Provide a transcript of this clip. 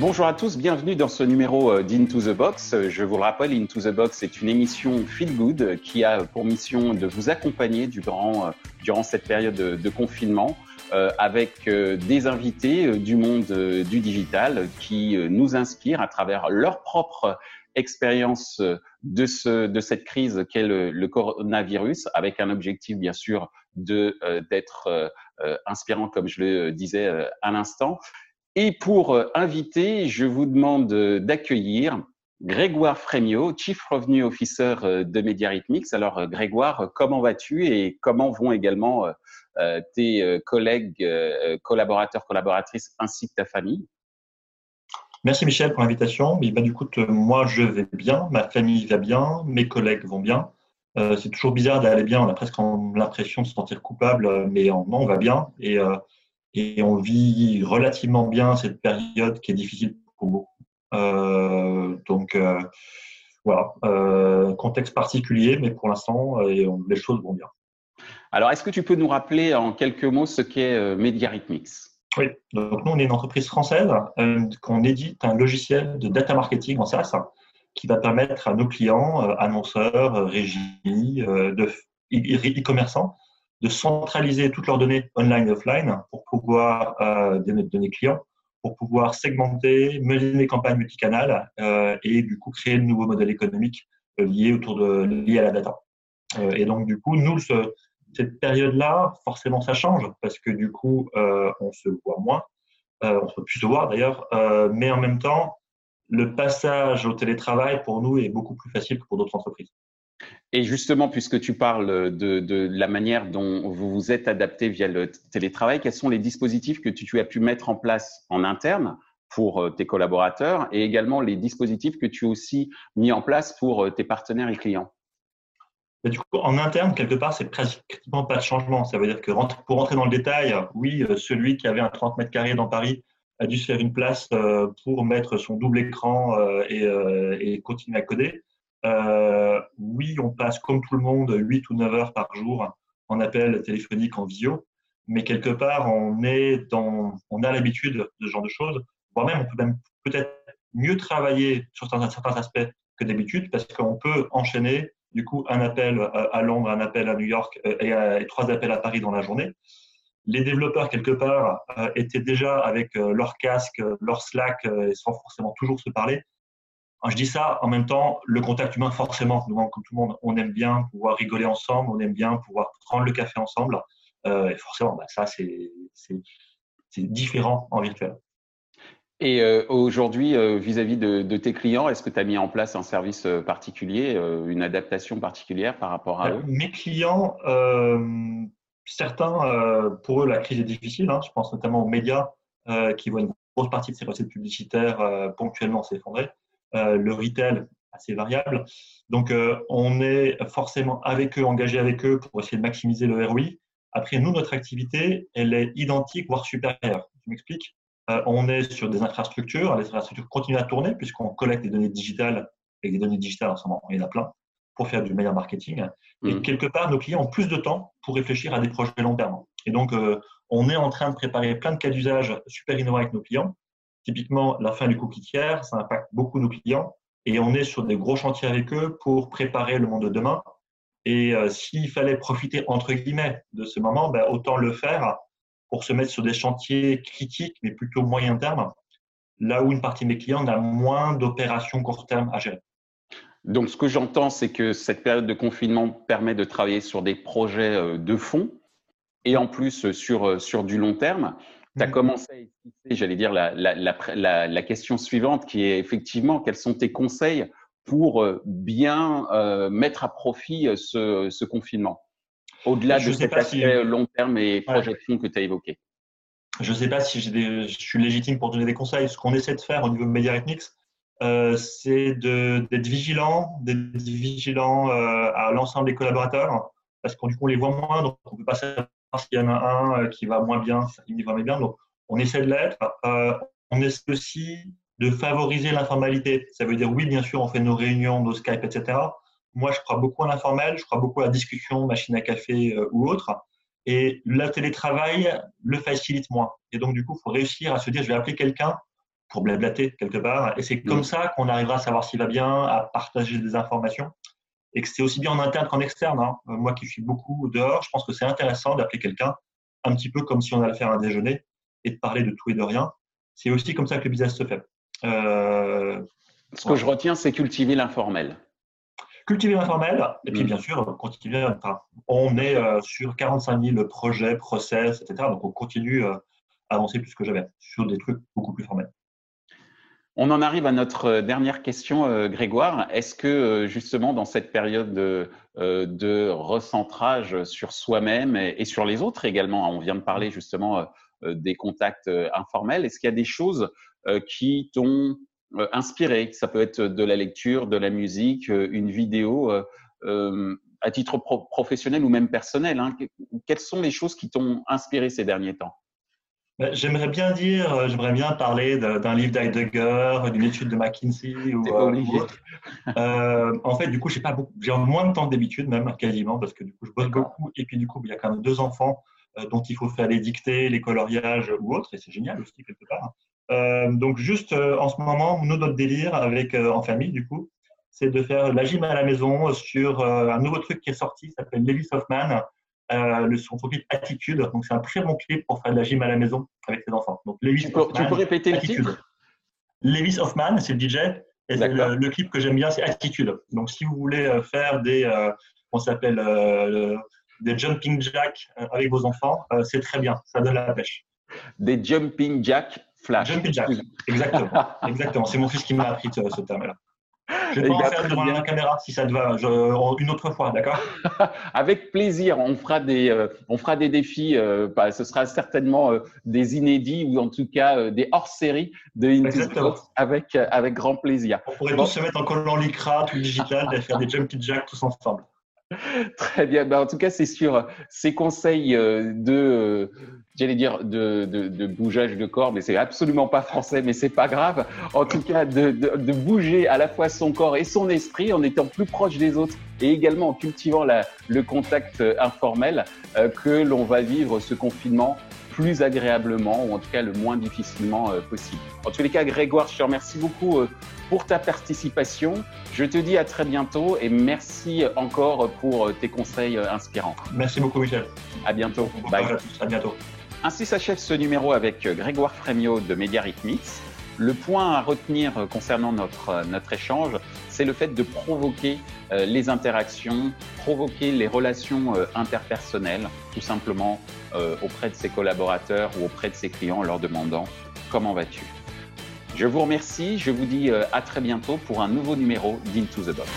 Bonjour à tous, bienvenue dans ce numéro euh, d'Into the Box. Je vous le rappelle, Into the Box est une émission feel good qui a pour mission de vous accompagner durant, euh, durant cette période de, confinement euh, avec des invités du monde du digital qui nous inspirent à travers leur propre expérience de, ce, de cette crise qu'est le, coronavirus, avec un objectif bien sûr d'être inspirant, comme je le disais à l'instant. Et pour euh, inviter, je vous demande euh, d'accueillir Grégoire Frémiot, Chief Revenue Officer euh, de Mediarhythmics. Alors Grégoire, comment vas-tu et comment vont également tes collègues, collaborateurs, collaboratrices ainsi que ta famille? Merci Michel pour l'invitation. Ben, du coup, moi je vais bien, ma famille va bien, mes collègues vont bien. c'est toujours bizarre d'aller bien, on a presque l'impression de se sentir coupable, mais non, on va bien. Et et on vit relativement bien cette période qui est difficile pour beaucoup. Euh, donc euh, voilà, euh, contexte particulier, mais pour l'instant, les choses vont bien. Alors, est-ce que tu peux nous rappeler en quelques mots ce qu'est Mediarhythmics Oui, donc nous, on est une entreprise française qu'on édite un logiciel de data marketing en SaaS qui va permettre à nos clients, annonceurs, régies, e-commerçants, de centraliser toutes leurs données online et offline pour pouvoir euh, des données clients, pour pouvoir segmenter, mener des campagnes multicanales euh, et du coup créer de nouveaux modèles économiques euh, liés autour de liés à la data. Euh, et donc du coup, nous, ce, cette période-là, forcément, ça change parce que du coup, on se voit moins, on peut plus se voir d'ailleurs, mais en même temps, le passage au télétravail pour nous est beaucoup plus facile que pour d'autres entreprises. Et justement, puisque tu parles de, la manière dont vous vous êtes adapté via le télétravail, quels sont les dispositifs que tu, as pu mettre en place en interne pour euh, tes collaborateurs et également les dispositifs que tu as aussi mis en place pour euh, tes partenaires et clients? Du coup, en interne, quelque part, c'est pratiquement pas de changement. Ça veut dire que pour rentrer dans le détail, oui, euh, celui qui avait un 30 mètres carrés dans Paris a dû se faire une place pour mettre son double écran et continuer à coder. Euh, oui, on passe comme tout le monde 8 ou 9 heures par jour en appel téléphonique, en visio, mais quelque part, on, est dans, on a l'habitude de ce genre de choses, voire même on peut même peut-être mieux travailler sur certains aspects que d'habitude parce qu'on peut enchaîner du coup un appel à Londres, un appel à New York euh, et, trois appels à Paris dans la journée. Les développeurs, quelque part, euh, étaient déjà avec leur casque, leur Slack, sans forcément toujours se parler je dis ça en même temps, le contact humain, forcément, comme tout le monde, on aime bien pouvoir rigoler ensemble, on aime bien pouvoir prendre le café ensemble. Euh, et forcément, bah, ça, c'est différent en virtuel. Et euh, aujourd'hui, euh, vis-à-vis de, tes clients, est-ce que tu as mis en place un service particulier, une adaptation particulière par rapport à eux? Mes clients, certains, pour eux, la crise est difficile. Hein. je pense notamment aux médias qui voient une grosse partie de ces recettes publicitaires ponctuellement s'effondrer. Euh, le retail assez variable. Donc, euh, on est forcément avec eux, engagé avec eux pour essayer de maximiser le ROI. Après, nous, notre activité, elle est identique, voire supérieure. Je m'explique. Euh, on est sur des infrastructures. Les infrastructures continuent à tourner puisqu'on collecte des données digitales. Et des données digitales, en ce moment, il y en a plein pour faire du meilleur marketing. Et mmh. quelque part, nos clients ont plus de temps pour réfléchir à des projets long terme. Et donc, on est en train de préparer plein de cas d'usage super innovants avec nos clients Typiquement, la fin du cookie tiers, ça impacte beaucoup nos clients et on est sur des gros chantiers avec eux pour préparer le monde de demain. Et euh, s'il fallait profiter, entre guillemets, de ce moment, ben, autant le faire pour se mettre sur des chantiers critiques, mais plutôt moyen terme, là où une partie de mes clients n'a moins d'opérations court terme à gérer. Donc, ce que j'entends, c'est que cette période de confinement permet de travailler sur des projets euh, de fond et en plus sur, euh, sur du long terme. Tu as mmh. commencé à j'allais dire, la, la, la, la, question suivante qui est effectivement quels sont tes conseils pour euh, bien euh, mettre à profit euh, ce, ce confinement, au-delà de cet aspect long terme et projet de fond que tu as évoqué Je ne sais pas si je suis légitime pour donner des conseils. Ce qu'on essaie de faire au niveau de Media Ethnics, euh, c'est d'être vigilant, d'être vigilant à l'ensemble des collaborateurs, parce qu'on on les voit moins, donc on ne peut pas savoir s'il y en a un euh, qui va moins bien, il va moins bien. Donc, on essaie de l'être. Euh, on essaie aussi de favoriser l'informalité. Ça veut dire, oui, bien sûr, on fait nos réunions, nos Skype, etc. Moi, je crois beaucoup à l'informel, je crois beaucoup à la discussion, machine à café euh, ou autre. Et le télétravail le facilite moins. Et donc, du coup, il faut réussir à se dire, je vais appeler quelqu'un pour blablater quelque part. Et c'est comme mm. ça qu'on arrivera à savoir s'il va bien, à partager des informations. Et que c'est aussi bien en interne qu'en externe. Hein. Euh, moi qui suis beaucoup dehors, je pense que c'est intéressant d'appeler quelqu'un un petit peu comme si on allait faire un déjeuner et de parler de tout et de rien. C'est aussi comme ça que le business se fait. Euh, Ce que je retiens, c'est cultiver l'informel. Cultiver l'informel, et puis mm. bien sûr, continuer. on est euh, sur 45 000 projets, process, etc. Donc on continue à avancer plus que jamais sur des trucs beaucoup plus formels. On en arrive à notre euh, dernière question, euh, Grégoire. Est-ce que euh, justement dans cette période de, recentrage sur soi-même et, sur les autres également, hein, on vient de parler justement des contacts informels, est-ce qu'il y a des choses qui t'ont inspiré? Ça peut être de la lecture, de la musique, une vidéo, à titre professionnel ou même personnel. Hein. Quelles sont les choses qui t'ont inspiré ces derniers temps? J'aimerais bien dire, euh, j'aimerais bien parler d'un livre d'Heidegger, d'une étude de McKinsey ou, euh, autre. Euh, en fait, du coup, j'ai pas j'ai moins de temps que d'habitude même quasiment parce que du coup, je bosse beaucoup et puis du coup, il y a quand même deux enfants dont il faut faire les dictées, les coloriages ou autres et c'est génial aussi quelque part. donc juste en ce moment, nous notre délire avec en famille du coup, c'est de faire la gym à la maison sur un nouveau truc qui est sorti, s'appelle Levis Hoffman euh, le, son clip Attitude. Donc, c'est un très bon clip pour faire de la gym à la maison avec ses enfants. Donc, Lewis tu, peux, tu peux répéter le titre? Lewis Hoffman, c'est le DJ. Et le, clip que j'aime bien, c'est Attitude. Donc, si vous voulez euh, faire des, euh, on s'appelle des jumping jacks avec vos enfants, c'est très bien. Ça donne la pêche. Des jumping jacks flash. Jumping jacks, exactement. exactement. C'est mon fils qui m'a appris ce, ce terme-là. Je vais en faire devant la caméra si ça te va, une autre fois, d'accord? Avec plaisir, on fera des, euh, on fera des défis. Euh, bah, ce sera certainement euh, des inédits ou en tout cas des hors-série de Into avec avec grand plaisir. On pourrait tous se mettre en collant lycra, tout digital, et faire des jumpy jacks tous ensemble. Très bien. Ben, en tout cas, c'est sur ces conseils euh, de, euh, j'allais dire, de, de, bougeage de corps, mais c'est absolument pas français, mais c'est pas grave. En tout cas, de, de, bouger à la fois son corps et son esprit en étant plus proche des autres et également en cultivant la, le contact euh, informel que l'on va vivre ce confinement plus agréablement ou en tout cas le moins difficilement euh, possible. En tous les cas, Grégoire, je te remercie beaucoup euh, pour ta participation. Je te dis à très bientôt et merci encore pour euh, tes conseils inspirants. Merci beaucoup, Michel. À bientôt. Bye. À, bientôt. Ainsi s'achève ce numéro avec Grégoire Frémiot de Media Rhythmics. Le point à retenir concernant notre, notre échange, c'est le fait de provoquer euh, les interactions, provoquer les relations euh, interpersonnelles, tout simplement euh, auprès de ses collaborateurs ou auprès de ses clients en leur demandant comment vas-tu? Je vous remercie, je vous dis à très bientôt pour un nouveau numéro d'Into the Box.